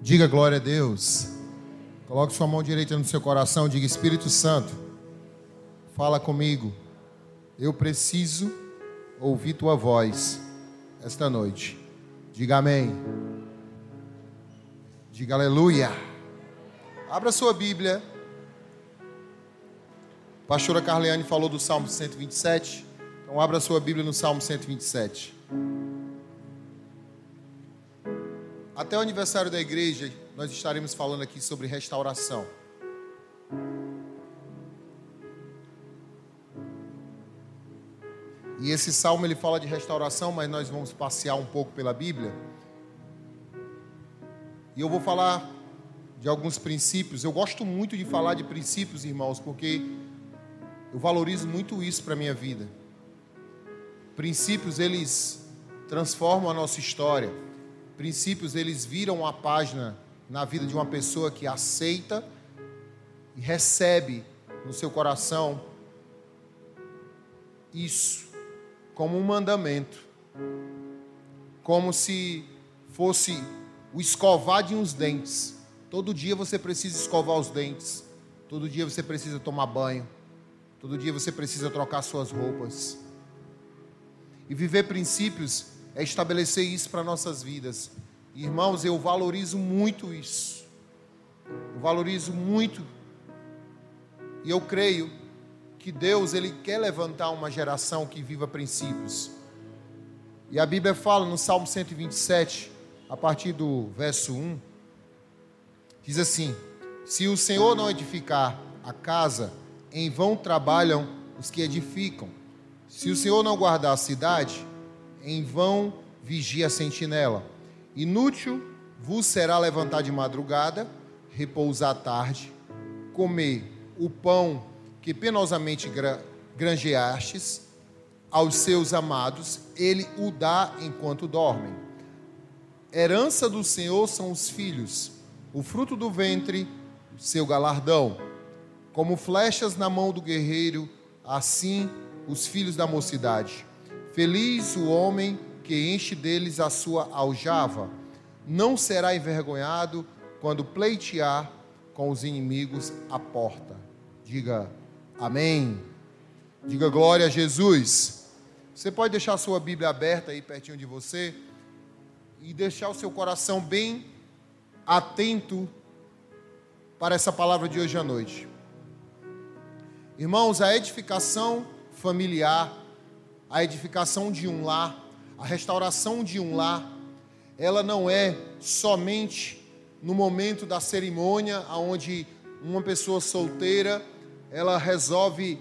Diga glória a Deus. Coloque sua mão direita no seu coração, diga Espírito Santo, fala comigo. Eu preciso ouvir tua voz esta noite. Diga amém. Diga aleluia. Abra sua Bíblia. A pastora Carleane falou do Salmo 127. Então abra sua Bíblia no Salmo 127. Até o aniversário da igreja, nós estaremos falando aqui sobre restauração. E esse salmo ele fala de restauração, mas nós vamos passear um pouco pela Bíblia. E eu vou falar de alguns princípios. Eu gosto muito de falar de princípios, irmãos, porque eu valorizo muito isso para a minha vida. Princípios, eles transformam a nossa história princípios eles viram a página na vida de uma pessoa que aceita e recebe no seu coração isso como um mandamento, como se fosse o escovar de uns dentes. Todo dia você precisa escovar os dentes, todo dia você precisa tomar banho, todo dia você precisa trocar suas roupas. E viver princípios é estabelecer isso para nossas vidas. Irmãos, eu valorizo muito isso. Eu valorizo muito. E eu creio que Deus ele quer levantar uma geração que viva princípios. E a Bíblia fala no Salmo 127, a partir do verso 1, diz assim: Se o Senhor não edificar a casa, em vão trabalham os que edificam. Se o Senhor não guardar a cidade, em vão vigia a sentinela. Inútil vos será levantar de madrugada, repousar à tarde, comer o pão que penosamente granjeastes aos seus amados, ele o dá enquanto dormem. Herança do Senhor são os filhos, o fruto do ventre, seu galardão. Como flechas na mão do guerreiro, assim os filhos da mocidade. Feliz o homem que enche deles a sua aljava. Não será envergonhado quando pleitear com os inimigos à porta. Diga amém. Diga glória a Jesus. Você pode deixar a sua Bíblia aberta aí pertinho de você e deixar o seu coração bem atento para essa palavra de hoje à noite. Irmãos, a edificação familiar a edificação de um lar, a restauração de um lar, ela não é somente no momento da cerimônia, onde uma pessoa solteira ela resolve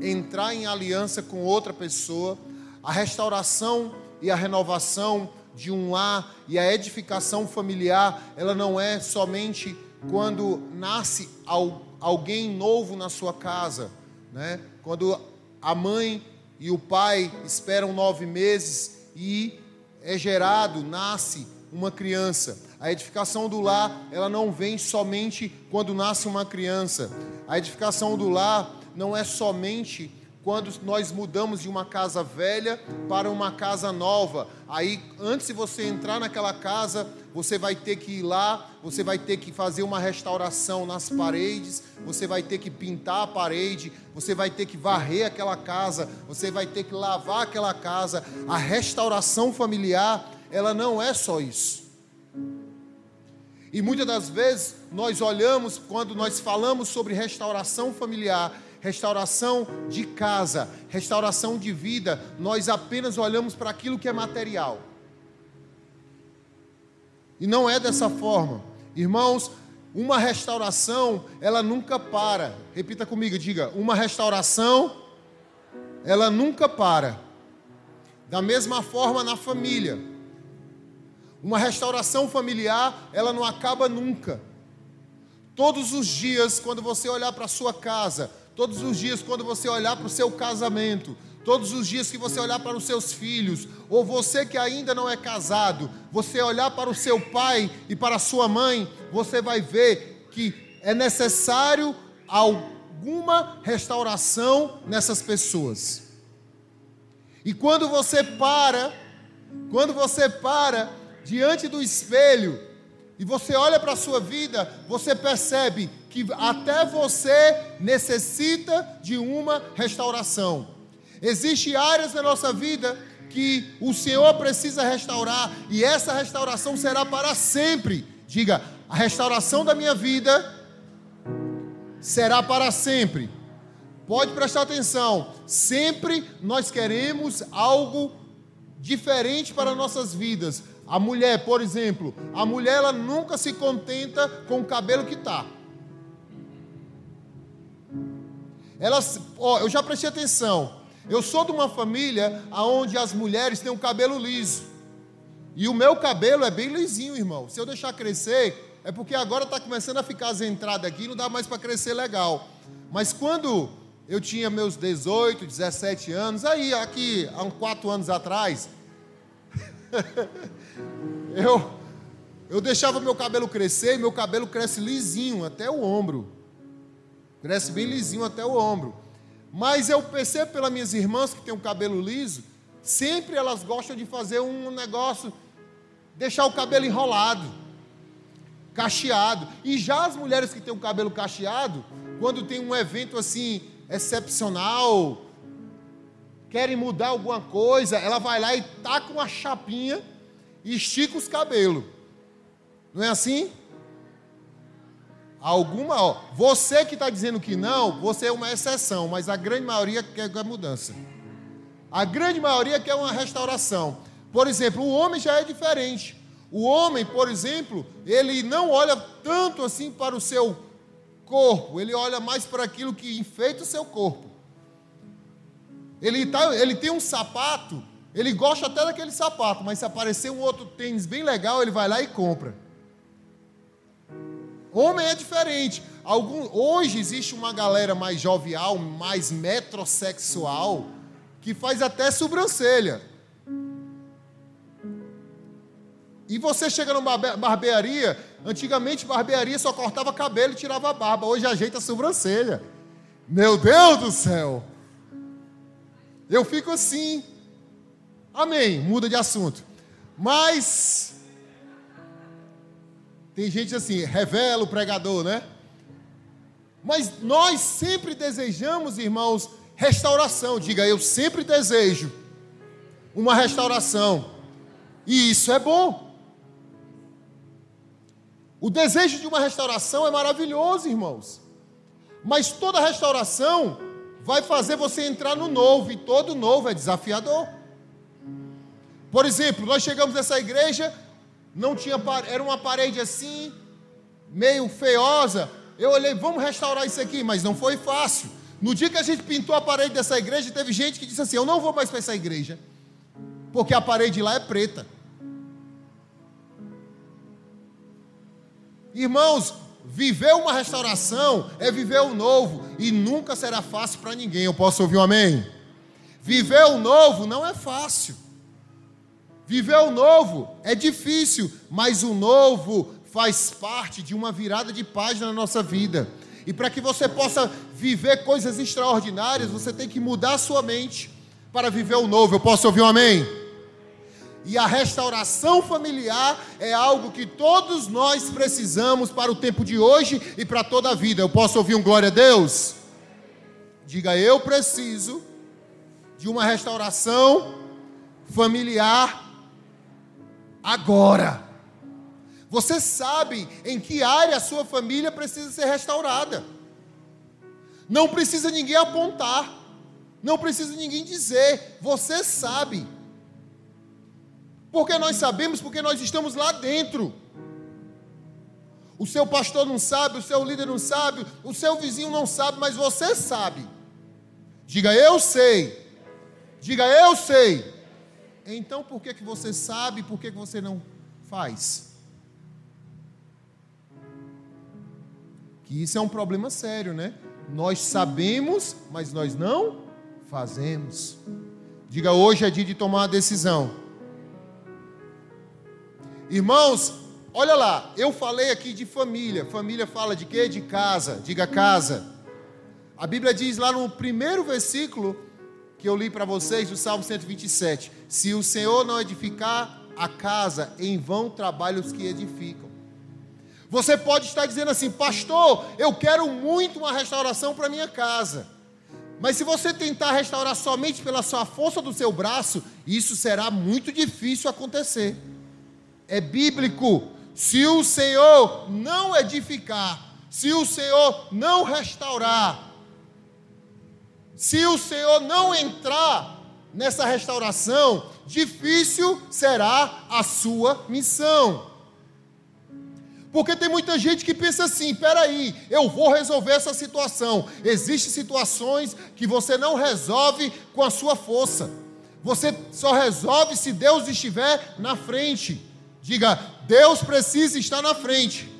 entrar em aliança com outra pessoa. A restauração e a renovação de um lar e a edificação familiar, ela não é somente quando nasce alguém novo na sua casa, né? Quando a mãe e o pai esperam nove meses e é gerado, nasce uma criança. A edificação do lar, ela não vem somente quando nasce uma criança. A edificação do lar não é somente quando nós mudamos de uma casa velha para uma casa nova. Aí, antes de você entrar naquela casa, você vai ter que ir lá, você vai ter que fazer uma restauração nas paredes, você vai ter que pintar a parede, você vai ter que varrer aquela casa, você vai ter que lavar aquela casa. A restauração familiar, ela não é só isso. E muitas das vezes nós olhamos, quando nós falamos sobre restauração familiar, restauração de casa, restauração de vida, nós apenas olhamos para aquilo que é material. E não é dessa forma. Irmãos, uma restauração, ela nunca para. Repita comigo, diga: uma restauração, ela nunca para. Da mesma forma na família. Uma restauração familiar, ela não acaba nunca. Todos os dias, quando você olhar para a sua casa, Todos os dias, quando você olhar para o seu casamento, todos os dias que você olhar para os seus filhos, ou você que ainda não é casado, você olhar para o seu pai e para a sua mãe, você vai ver que é necessário alguma restauração nessas pessoas. E quando você para, quando você para diante do espelho e você olha para a sua vida, você percebe que até você necessita de uma restauração. Existem áreas na nossa vida que o Senhor precisa restaurar e essa restauração será para sempre. Diga, a restauração da minha vida será para sempre. Pode prestar atenção, sempre nós queremos algo diferente para nossas vidas. A mulher, por exemplo, a mulher ela nunca se contenta com o cabelo que está. Ela, ó, eu já prestei atenção. Eu sou de uma família onde as mulheres têm um cabelo liso. E o meu cabelo é bem lisinho, irmão. Se eu deixar crescer, é porque agora está começando a ficar as entradas aqui, não dá mais para crescer legal. Mas quando eu tinha meus 18, 17 anos, aí, aqui, há uns 4 anos atrás, eu, eu deixava meu cabelo crescer e meu cabelo cresce lisinho até o ombro. Cresce bem lisinho até o ombro. Mas eu percebo pelas minhas irmãs que têm um cabelo liso, sempre elas gostam de fazer um negócio, deixar o cabelo enrolado, cacheado. E já as mulheres que têm o cabelo cacheado, quando tem um evento assim excepcional, querem mudar alguma coisa, ela vai lá e taca uma chapinha e estica os cabelos. Não é assim? Alguma, ó, você que está dizendo que não, você é uma exceção, mas a grande maioria quer a mudança. A grande maioria quer uma restauração. Por exemplo, o homem já é diferente. O homem, por exemplo, ele não olha tanto assim para o seu corpo, ele olha mais para aquilo que enfeita o seu corpo. Ele, tá, ele tem um sapato, ele gosta até daquele sapato, mas se aparecer um outro tênis bem legal, ele vai lá e compra. Homem é diferente. Algum, hoje existe uma galera mais jovial, mais metrosexual, que faz até sobrancelha. E você chega numa barbearia, antigamente barbearia só cortava cabelo e tirava a barba, hoje ajeita a sobrancelha. Meu Deus do céu! Eu fico assim. Amém, muda de assunto. Mas tem gente assim, revela o pregador, né? Mas nós sempre desejamos, irmãos, restauração. Diga, eu sempre desejo uma restauração. E isso é bom. O desejo de uma restauração é maravilhoso, irmãos. Mas toda restauração vai fazer você entrar no novo, e todo novo é desafiador. Por exemplo, nós chegamos nessa igreja, não tinha era uma parede assim, meio feiosa. Eu olhei, vamos restaurar isso aqui, mas não foi fácil. No dia que a gente pintou a parede dessa igreja, teve gente que disse assim: Eu não vou mais para essa igreja, porque a parede lá é preta. Irmãos, viver uma restauração é viver o novo, e nunca será fácil para ninguém. Eu posso ouvir um amém? Viver o novo não é fácil. Viver o novo é difícil, mas o novo faz parte de uma virada de página na nossa vida. E para que você possa viver coisas extraordinárias, você tem que mudar sua mente para viver o novo. Eu posso ouvir um amém? E a restauração familiar é algo que todos nós precisamos para o tempo de hoje e para toda a vida. Eu posso ouvir um glória a Deus? Diga, eu preciso de uma restauração familiar agora. Você sabe em que área a sua família precisa ser restaurada. Não precisa ninguém apontar. Não precisa ninguém dizer. Você sabe. Porque nós sabemos, porque nós estamos lá dentro. O seu pastor não sabe, o seu líder não sabe, o seu vizinho não sabe, mas você sabe. Diga eu sei. Diga eu sei. Então por que, que você sabe por que, que você não faz? Que isso é um problema sério, né? Nós sabemos, mas nós não fazemos. Diga, hoje é dia de tomar uma decisão. Irmãos, olha lá, eu falei aqui de família. Família fala de quê? De casa. Diga casa. A Bíblia diz lá no primeiro versículo que eu li para vocês, o Salmo 127. Se o Senhor não edificar a casa, em vão trabalham os que edificam. Você pode estar dizendo assim, pastor, eu quero muito uma restauração para minha casa. Mas se você tentar restaurar somente pela sua força do seu braço, isso será muito difícil acontecer. É bíblico. Se o Senhor não edificar, se o Senhor não restaurar, se o Senhor não entrar nessa restauração, difícil será a sua missão. Porque tem muita gente que pensa assim: peraí, eu vou resolver essa situação. Existem situações que você não resolve com a sua força. Você só resolve se Deus estiver na frente. Diga, Deus precisa estar na frente.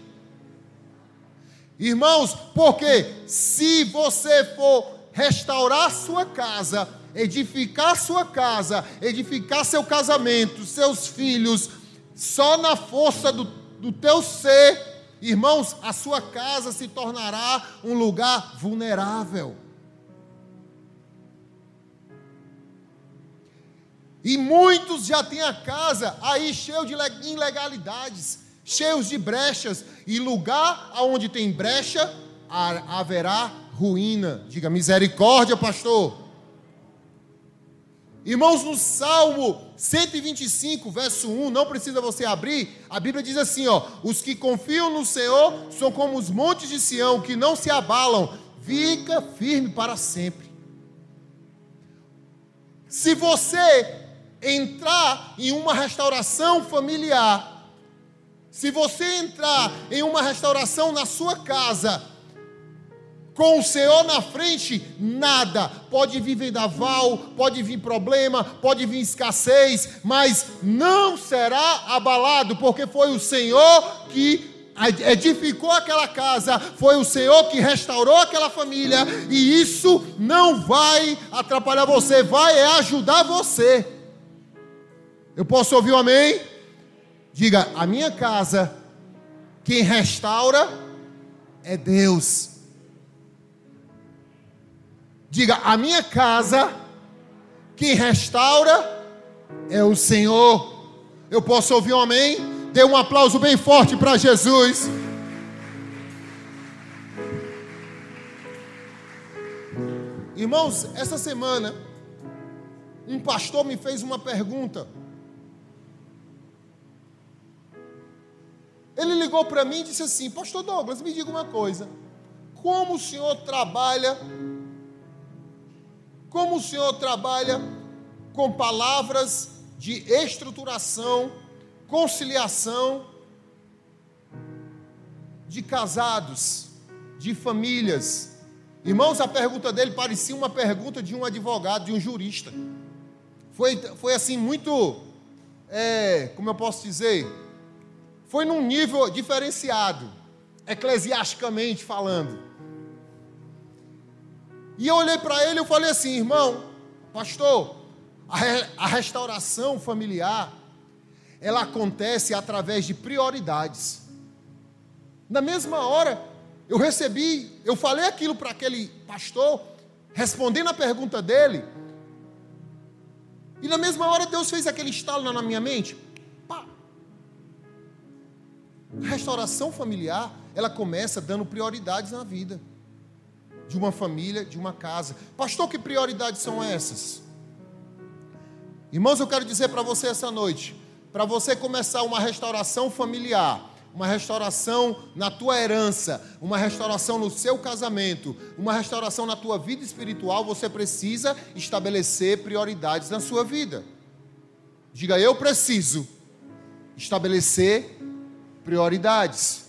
Irmãos, porque se você for restaurar sua casa, edificar sua casa, edificar seu casamento, seus filhos, só na força do do teu ser, irmãos, a sua casa se tornará um lugar vulnerável. E muitos já têm a casa aí cheio de ilegalidades, cheios de brechas, e lugar aonde tem brecha haverá ruína. Diga misericórdia, pastor. Irmãos, no Salmo 125, verso 1, não precisa você abrir, a Bíblia diz assim: ó, os que confiam no Senhor são como os montes de Sião, que não se abalam, fica firme para sempre. Se você entrar em uma restauração familiar, se você entrar em uma restauração na sua casa, com o Senhor na frente, nada. Pode vir vendaval, pode vir problema, pode vir escassez, mas não será abalado, porque foi o Senhor que edificou aquela casa, foi o Senhor que restaurou aquela família, e isso não vai atrapalhar você, vai ajudar você. Eu posso ouvir um amém? Diga: a minha casa, quem restaura é Deus. Diga: a minha casa, quem restaura é o Senhor. Eu posso ouvir um amém? Dê um aplauso bem forte para Jesus. Irmãos, essa semana, um pastor me fez uma pergunta. Ele ligou para mim e disse assim: Pastor Douglas, me diga uma coisa. Como o senhor trabalha como o Senhor trabalha com palavras de estruturação, conciliação de casados, de famílias. Irmãos, a pergunta dele parecia uma pergunta de um advogado, de um jurista. Foi, foi assim, muito, é, como eu posso dizer, foi num nível diferenciado, eclesiasticamente falando. E eu olhei para ele e falei assim, irmão, pastor, a, re, a restauração familiar, ela acontece através de prioridades. Na mesma hora, eu recebi, eu falei aquilo para aquele pastor, respondendo a pergunta dele, e na mesma hora Deus fez aquele estalo na minha mente. Pá. A restauração familiar, ela começa dando prioridades na vida de uma família, de uma casa. Pastor, que prioridades são essas? Irmãos, eu quero dizer para você essa noite, para você começar uma restauração familiar, uma restauração na tua herança, uma restauração no seu casamento, uma restauração na tua vida espiritual, você precisa estabelecer prioridades na sua vida. Diga, eu preciso estabelecer prioridades.